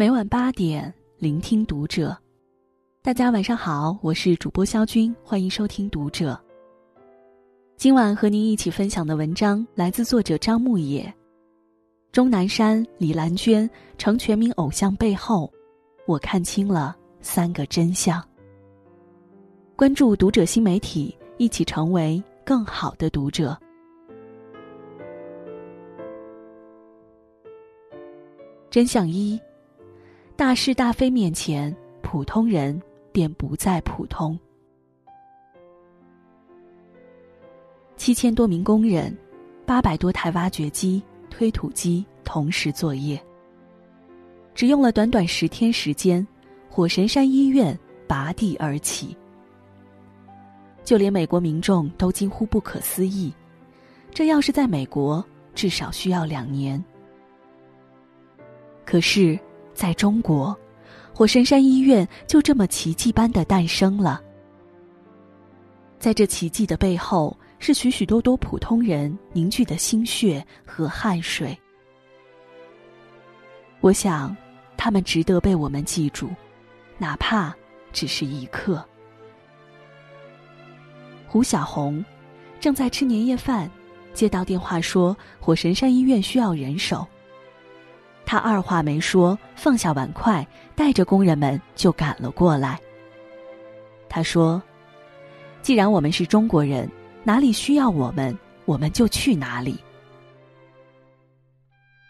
每晚八点，聆听读者。大家晚上好，我是主播肖军，欢迎收听《读者》。今晚和您一起分享的文章来自作者张牧野。钟南山、李兰娟成全民偶像背后，我看清了三个真相。关注《读者》新媒体，一起成为更好的读者。真相一：大是大非面前，普通人。便不再普通。七千多名工人，八百多台挖掘机、推土机同时作业。只用了短短十天时间，火神山医院拔地而起。就连美国民众都惊呼不可思议，这要是在美国，至少需要两年。可是，在中国。火神山医院就这么奇迹般的诞生了。在这奇迹的背后，是许许多多普通人凝聚的心血和汗水。我想，他们值得被我们记住，哪怕只是一刻。胡小红正在吃年夜饭，接到电话说火神山医院需要人手。他二话没说，放下碗筷，带着工人们就赶了过来。他说：“既然我们是中国人，哪里需要我们，我们就去哪里。”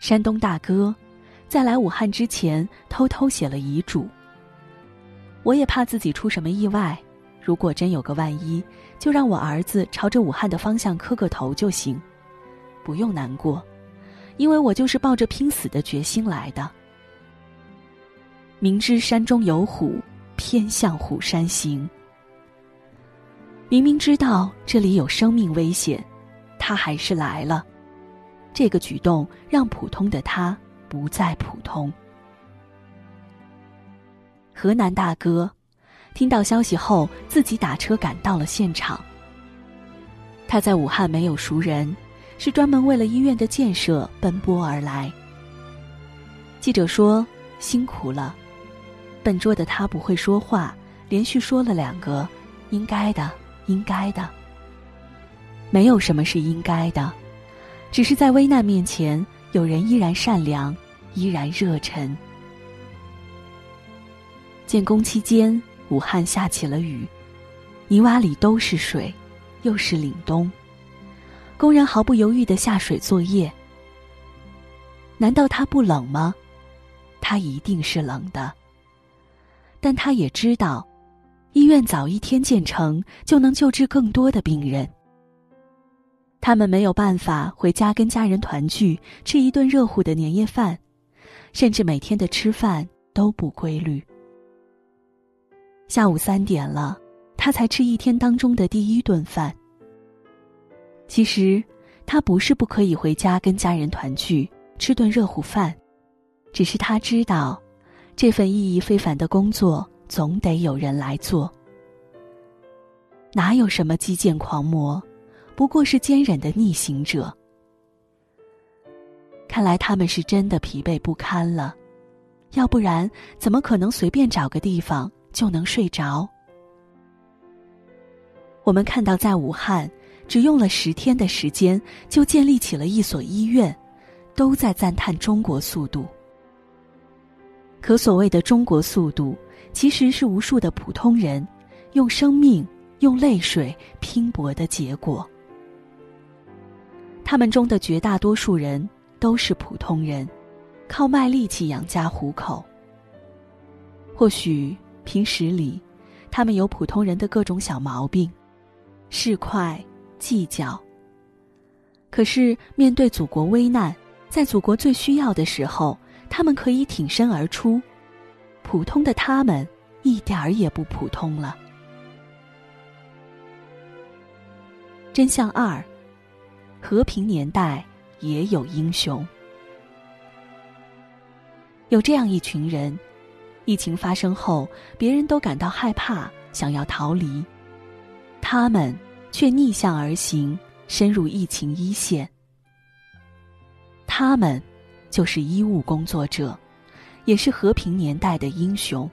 山东大哥在来武汉之前偷偷写了遗嘱。我也怕自己出什么意外，如果真有个万一，就让我儿子朝着武汉的方向磕个头就行，不用难过。因为我就是抱着拼死的决心来的。明知山中有虎，偏向虎山行。明明知道这里有生命危险，他还是来了。这个举动让普通的他不再普通。河南大哥听到消息后，自己打车赶到了现场。他在武汉没有熟人。是专门为了医院的建设奔波而来。记者说：“辛苦了。”笨拙的他不会说话，连续说了两个：“应该的，应该的。”没有什么是应该的，只是在危难面前，有人依然善良，依然热忱。建工期间，武汉下起了雨，泥洼里都是水，又是凛冬。工人毫不犹豫的下水作业。难道他不冷吗？他一定是冷的。但他也知道，医院早一天建成，就能救治更多的病人。他们没有办法回家跟家人团聚，吃一顿热乎的年夜饭，甚至每天的吃饭都不规律。下午三点了，他才吃一天当中的第一顿饭。其实，他不是不可以回家跟家人团聚，吃顿热乎饭，只是他知道，这份意义非凡的工作总得有人来做。哪有什么基建狂魔，不过是坚忍的逆行者。看来他们是真的疲惫不堪了，要不然怎么可能随便找个地方就能睡着？我们看到在武汉。只用了十天的时间，就建立起了一所医院，都在赞叹中国速度。可所谓的中国速度，其实是无数的普通人用生命、用泪水拼搏的结果。他们中的绝大多数人都是普通人，靠卖力气养家糊口。或许平时里，他们有普通人的各种小毛病，市侩。计较。可是面对祖国危难，在祖国最需要的时候，他们可以挺身而出。普通的他们，一点儿也不普通了。真相二：和平年代也有英雄。有这样一群人，疫情发生后，别人都感到害怕，想要逃离，他们。却逆向而行，深入疫情一线。他们就是医务工作者，也是和平年代的英雄。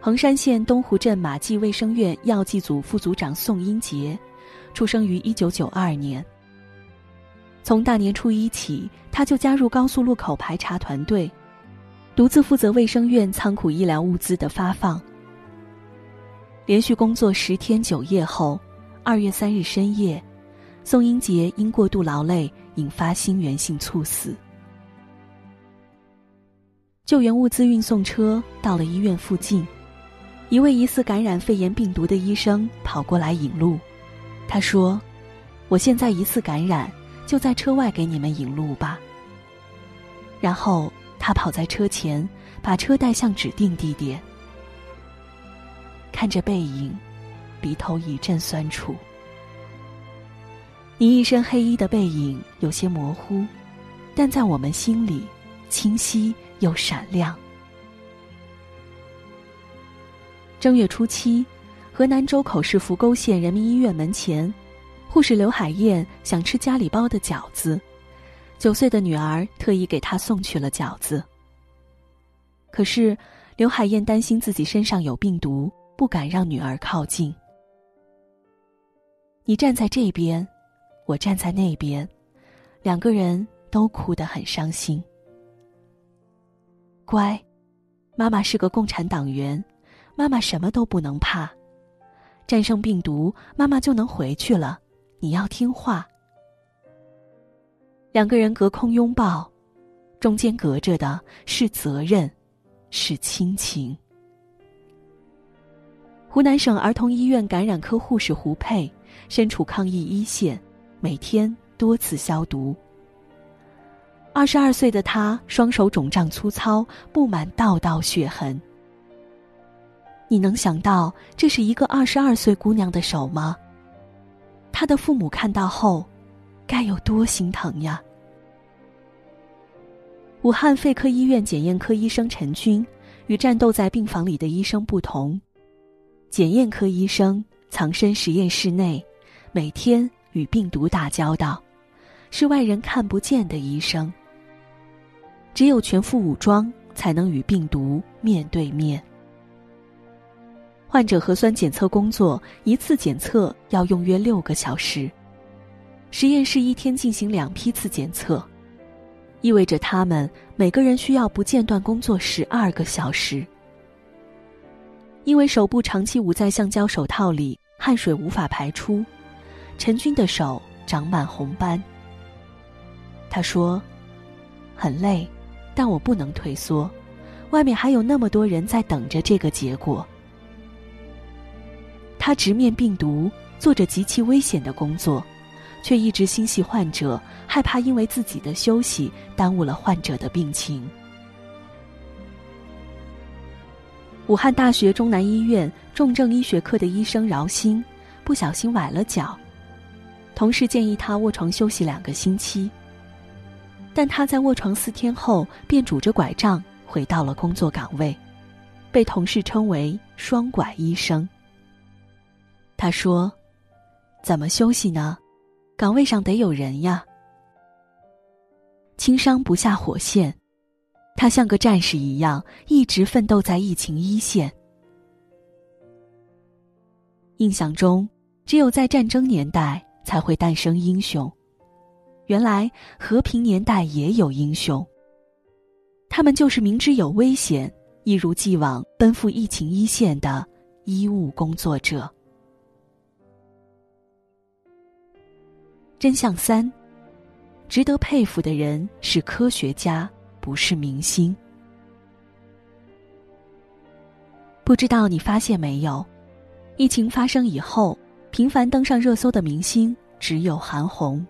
衡山县东湖镇马季卫生院药剂组副组长宋英杰，出生于一九九二年。从大年初一起，他就加入高速路口排查团队，独自负责卫生院仓库医疗物资的发放。连续工作十天九夜后，二月三日深夜，宋英杰因过度劳累引发心源性猝死。救援物资运送车到了医院附近，一位疑似感染肺炎病毒的医生跑过来引路。他说：“我现在疑似感染，就在车外给你们引路吧。”然后他跑在车前，把车带向指定地点。看着背影，鼻头一阵酸楚。你一身黑衣的背影有些模糊，但在我们心里，清晰又闪亮。正月初七，河南周口市扶沟县人民医院门前，护士刘海燕想吃家里包的饺子，九岁的女儿特意给她送去了饺子。可是，刘海燕担心自己身上有病毒。不敢让女儿靠近。你站在这边，我站在那边，两个人都哭得很伤心。乖，妈妈是个共产党员，妈妈什么都不能怕。战胜病毒，妈妈就能回去了。你要听话。两个人隔空拥抱，中间隔着的是责任，是亲情。湖南省儿童医院感染科护士胡佩身处抗疫一线，每天多次消毒。二十二岁的她双手肿胀粗糙，布满道道血痕。你能想到这是一个二十二岁姑娘的手吗？她的父母看到后，该有多心疼呀！武汉肺科医院检验科医生陈军，与战斗在病房里的医生不同。检验科医生藏身实验室内，每天与病毒打交道，是外人看不见的医生。只有全副武装，才能与病毒面对面。患者核酸检测工作一次检测要用约六个小时，实验室一天进行两批次检测，意味着他们每个人需要不间断工作十二个小时。因为手部长期捂在橡胶手套里，汗水无法排出，陈军的手长满红斑。他说：“很累，但我不能退缩，外面还有那么多人在等着这个结果。”他直面病毒，做着极其危险的工作，却一直心系患者，害怕因为自己的休息耽误了患者的病情。武汉大学中南医院重症医学科的医生饶鑫，不小心崴了脚，同事建议他卧床休息两个星期。但他在卧床四天后便拄着拐杖回到了工作岗位，被同事称为“双拐医生”。他说：“怎么休息呢？岗位上得有人呀。”轻伤不下火线。他像个战士一样，一直奋斗在疫情一线。印象中，只有在战争年代才会诞生英雄。原来和平年代也有英雄。他们就是明知有危险，一如既往奔赴疫情一线的医务工作者。真相三：值得佩服的人是科学家。不是明星。不知道你发现没有，疫情发生以后，频繁登上热搜的明星只有韩红。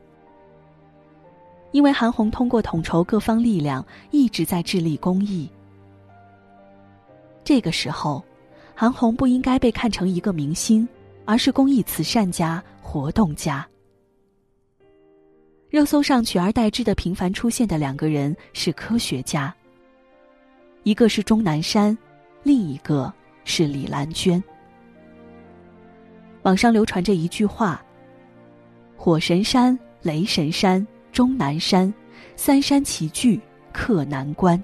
因为韩红通过统筹各方力量，一直在致力公益。这个时候，韩红不应该被看成一个明星，而是公益慈善家、活动家。热搜上取而代之的频繁出现的两个人是科学家，一个是钟南山，另一个是李兰娟。网上流传着一句话：“火神山、雷神山、钟南山，三山齐聚，克难关。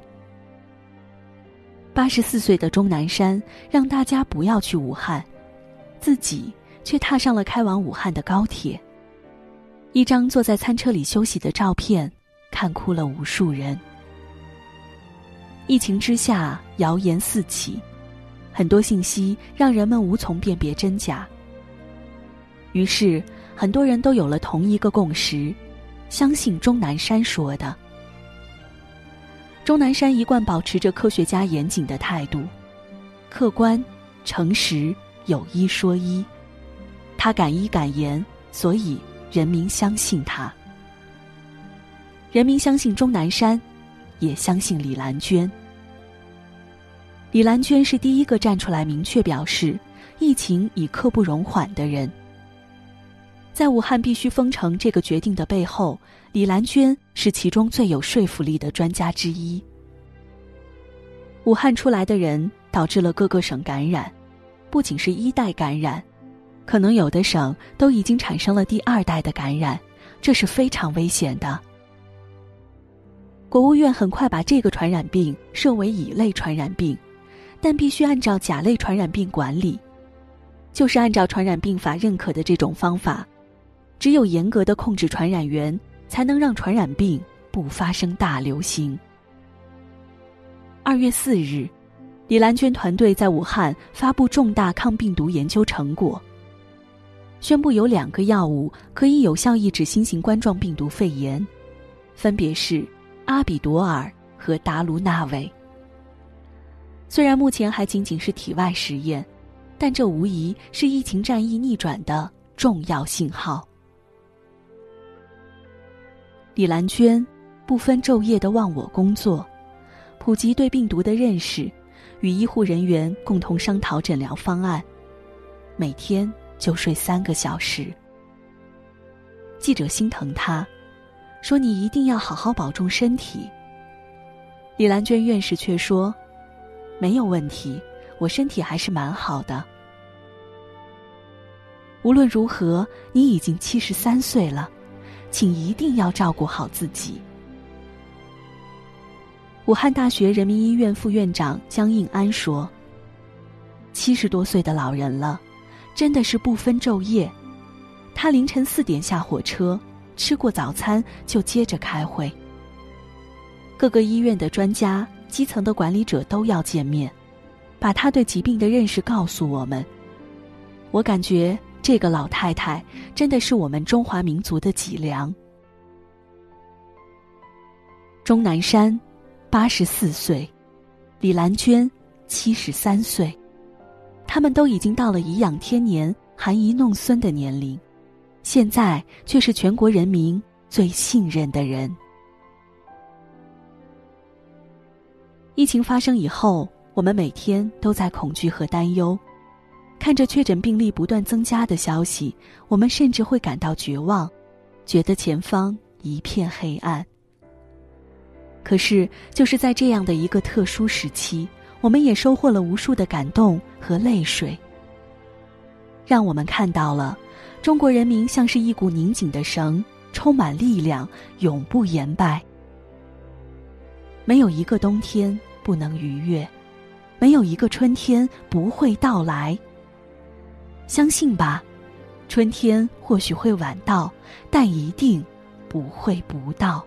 八十四岁的钟南山让大家不要去武汉，自己却踏上了开往武汉的高铁。一张坐在餐车里休息的照片，看哭了无数人。疫情之下，谣言四起，很多信息让人们无从辨别真假。于是，很多人都有了同一个共识：相信钟南山说的。钟南山一贯保持着科学家严谨的态度，客观、诚实、有一说一。他敢一敢言，所以人民相信他。人民相信钟南山，也相信李兰娟。李兰娟是第一个站出来明确表示疫情已刻不容缓的人。在武汉必须封城这个决定的背后，李兰娟是其中最有说服力的专家之一。武汉出来的人导致了各个省感染，不仅是一代感染，可能有的省都已经产生了第二代的感染，这是非常危险的。国务院很快把这个传染病设为乙类传染病，但必须按照甲类传染病管理，就是按照传染病法认可的这种方法。只有严格的控制传染源，才能让传染病不发生大流行。二月四日，李兰娟团队在武汉发布重大抗病毒研究成果，宣布有两个药物可以有效抑制新型冠状病毒肺炎，分别是阿比朵尔和达卢纳韦。虽然目前还仅仅是体外实验，但这无疑是疫情战役逆转的重要信号。李兰娟不分昼夜的忘我工作，普及对病毒的认识，与医护人员共同商讨诊疗方案，每天就睡三个小时。记者心疼他，说：“你一定要好好保重身体。”李兰娟院士却说：“没有问题，我身体还是蛮好的。无论如何，你已经七十三岁了。”请一定要照顾好自己。武汉大学人民医院副院长江应安说：“七十多岁的老人了，真的是不分昼夜。他凌晨四点下火车，吃过早餐就接着开会。各个医院的专家、基层的管理者都要见面，把他对疾病的认识告诉我们。我感觉。”这个老太太真的是我们中华民族的脊梁。钟南山，八十四岁；李兰娟，七十三岁。他们都已经到了颐养天年、含饴弄孙的年龄，现在却是全国人民最信任的人。疫情发生以后，我们每天都在恐惧和担忧。看着确诊病例不断增加的消息，我们甚至会感到绝望，觉得前方一片黑暗。可是，就是在这样的一个特殊时期，我们也收获了无数的感动和泪水，让我们看到了中国人民像是一股拧紧的绳，充满力量，永不言败。没有一个冬天不能逾越，没有一个春天不会到来。相信吧，春天或许会晚到，但一定不会不到。